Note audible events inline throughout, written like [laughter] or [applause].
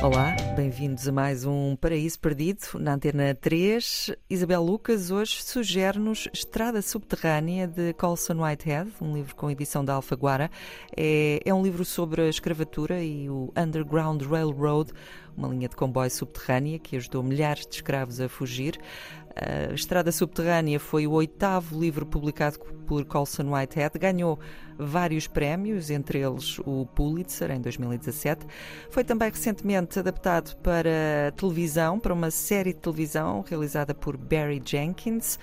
Olá, bem-vindos a mais um Paraíso Perdido na Antena 3. Isabel Lucas hoje sugere-nos Estrada Subterrânea de Colson Whitehead, um livro com edição da Alfaguara. É, é um livro sobre a escravatura e o Underground Railroad, uma linha de comboio subterrânea que ajudou milhares de escravos a fugir. A Estrada Subterrânea foi o oitavo livro publicado por Colson Whitehead, ganhou vários prémios, entre eles o Pulitzer em 2017. Foi também recentemente adaptado para televisão, para uma série de televisão realizada por Barry Jenkins.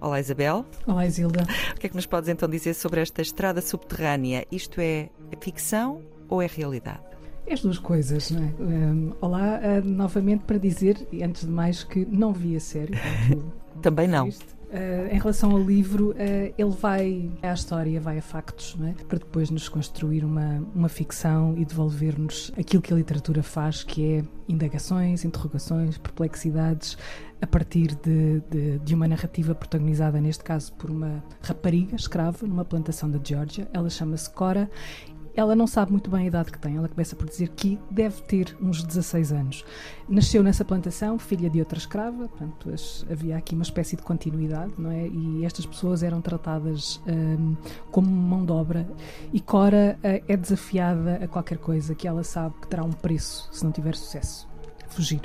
Olá Isabel. Olá Isilda. O que é que nos podes então dizer sobre esta estrada subterrânea? Isto é ficção ou é realidade? As duas coisas, não é? Um, olá, uh, novamente para dizer, antes de mais, que não vi a série. [laughs] Também não. Uh, em relação ao livro, uh, ele vai à história, vai a factos, é? para depois nos construir uma, uma ficção e devolver-nos aquilo que a literatura faz, que é indagações, interrogações, perplexidades, a partir de, de, de, uma narrativa protagonizada, neste caso, por uma rapariga escrava numa plantação da Geórgia. Ela chama-se Cora ela não sabe muito bem a idade que tem. Ela começa por dizer que deve ter uns 16 anos. Nasceu nessa plantação, filha de outra escrava, portanto, havia aqui uma espécie de continuidade, não é? E estas pessoas eram tratadas um, como mão de obra. E Cora uh, é desafiada a qualquer coisa que ela sabe que terá um preço se não tiver sucesso: fugir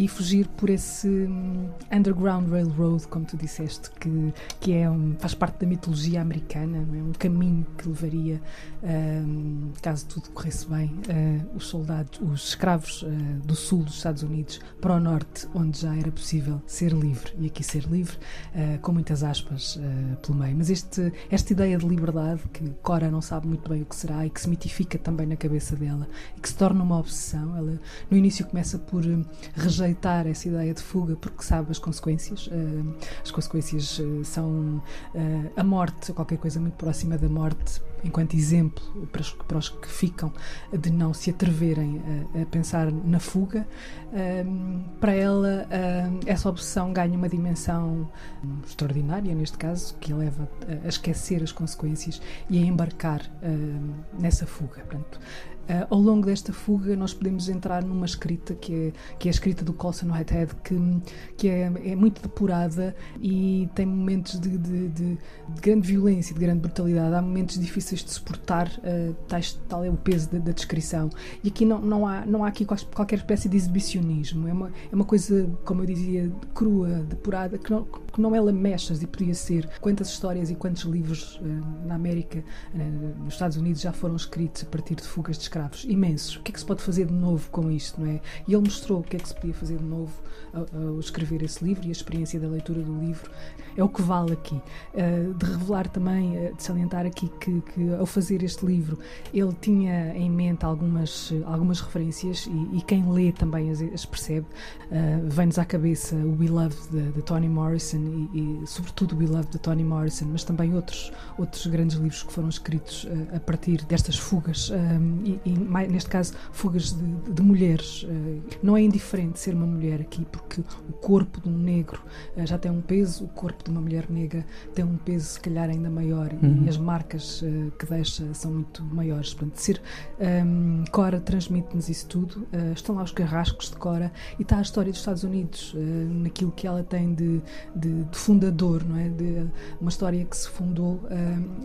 e fugir por esse hum, Underground Railroad, como tu disseste, que, que é um, faz parte da mitologia americana, é? um caminho que levaria, um, caso tudo corresse bem, uh, os soldados, os escravos uh, do sul dos Estados Unidos para o norte, onde já era possível ser livre, e aqui ser livre, uh, com muitas aspas pelo meio. Mas este, esta ideia de liberdade, que Cora não sabe muito bem o que será e que se mitifica também na cabeça dela e que se torna uma obsessão, ela no início começa por rejeitar rejeitar essa ideia de fuga porque sabe as consequências. Uh, as consequências uh, são uh, a morte, qualquer coisa muito próxima da morte, enquanto exemplo para os, para os que ficam de não se atreverem a, a pensar na fuga. para ela, essa obsessão ganha uma dimensão extraordinária, neste caso, que a leva a esquecer as consequências e a embarcar nessa fuga. Portanto, Uh, ao longo desta fuga, nós podemos entrar numa escrita que é, que é a escrita do Colson Whitehead, que, que é, é muito depurada e tem momentos de, de, de, de, grande violência, de grande brutalidade. Há momentos difíceis de suportar, uh, tais, tal é o peso da, da, descrição. E aqui não, não, há, não há aqui qualquer espécie de exibicionismo. É uma, é uma coisa, como eu dizia, crua, depurada, que não, que não é lamechas e podia ser. Quantas histórias e quantos livros uh, na América, nos Estados Unidos, já foram escritos a partir de fugas de escravos imensos. O que é que se pode fazer de novo com isto, não é? E ele mostrou o que é que se podia fazer de novo ao, ao escrever esse livro e a experiência da leitura do livro é o que vale aqui. Uh, de revelar também, uh, de salientar aqui que, que, ao fazer este livro ele tinha em mente algumas, algumas referências e, e quem lê também as, as percebe. Uh, Vem-nos à cabeça o Beloved de, de Toni Morrison e, e, sobretudo o Beloved de Toni Morrison, mas também outros, outros grandes livros que foram escritos a partir destas fugas um, e, e, neste caso, fugas de, de mulheres. Uh, não é indiferente ser uma mulher aqui, porque o corpo de um negro uh, já tem um peso, o corpo de uma mulher negra tem um peso, se calhar, ainda maior, uhum. e as marcas uh, que deixa são muito maiores. Portanto, ser um, Cora transmite-nos isso tudo. estão lá os carrascos de Cora e está a história dos Estados Unidos, naquilo que ela tem de, de, de, fundador, não é? De, uma história que se fundou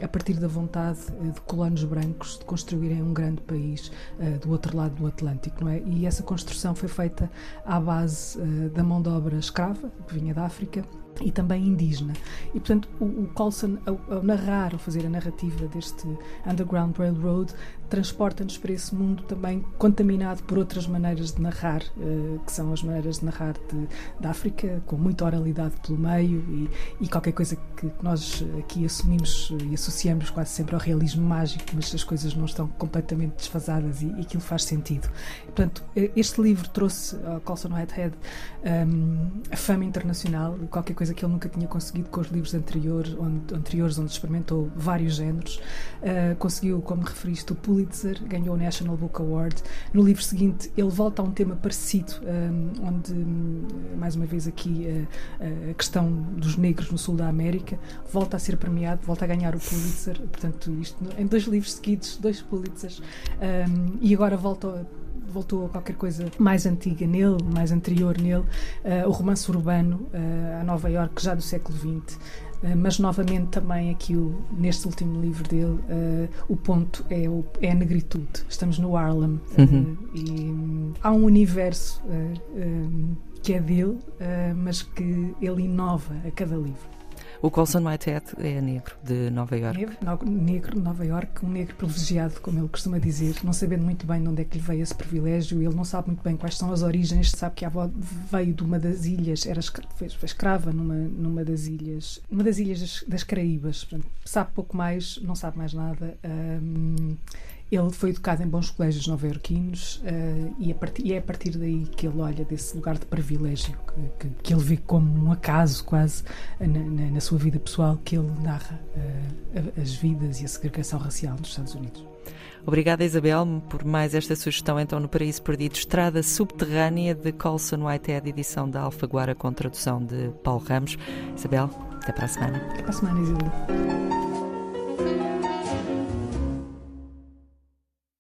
a partir da vontade de colonos brancos de construírem um grande país uh, do outro lado do Atlântico, não é? E essa construção foi feita à base uh, da mão de obra escrava, que vinha da África, e também indígena. E, portanto, o, o Colson, ao, ao, narrar, ao fazer a narrativa deste Underground Railroad, transporta-nos para esse mundo também contaminado por outras maneiras de narrar, uh, que são as maneiras de narrar de, da África, com muita oralidade pelo meio e, e qualquer coisa que, nós aqui assumimos e associamos quase sempre ao realismo mágico, mas as coisas não estão completamente desfasadas e, e aquilo faz sentido. E, portanto, este livro trouxe ao Colson Whitehead um, a fama internacional, qualquer coisa coisa que ele nunca tinha conseguido com os livros anteriores, onde, anteriores, onde experimentou vários géneros. Uh, conseguiu, como referiste, o Pulitzer, ganhou o National Book Award. No livro seguinte, ele volta a um tema parecido, um, onde, mais uma vez aqui, uh, a questão dos negros no sul da América, volta a ser premiado, volta a ganhar o Pulitzer. Portanto, isto em dois livros seguidos, dois Pulitzers. Um, e agora volta voltou a qualquer coisa mais antiga nele, mais anterior nele, uh, o romance urbano uh, a Nova York já do século XX. Uh, mas novamente também aqui o, neste último livro dele o ponto é, o, é a negritude. Estamos no Harlem uhum. e um, há um universo um, que é dele, mas que ele inova a cada livro. O Colson Whitehead é negro de Nova York. Negro, de Nova York, um negro privilegiado, como ele costuma dizer, não sabendo muito bem de onde é que lhe veio esse privilégio, ele não sabe muito bem quais são as origens, sabe que a avó veio de uma das ilhas, era foi, escrava numa, numa das ilhas, uma das ilhas das, das Caraíbas, portanto, sabe pouco mais, não sabe mais nada. Um, ele foi educado em bons colégios nova-iorquinos uh, e, e, é a partir daí que ele olha desse lugar de privilégio, que, que, que ele vê como um acaso quase na, na, na sua vida pessoal, que ele narra uh, as vidas e a segregação racial nos Estados Unidos. Obrigada, Isabel, por mais esta sugestão. Então, no Paraíso Perdido, Estrada Subterrânea de Colson Whitehead, edição da Alfaguara, com tradução de Paulo Ramos. Isabel, até para a semana. Até para a semana, Isilda.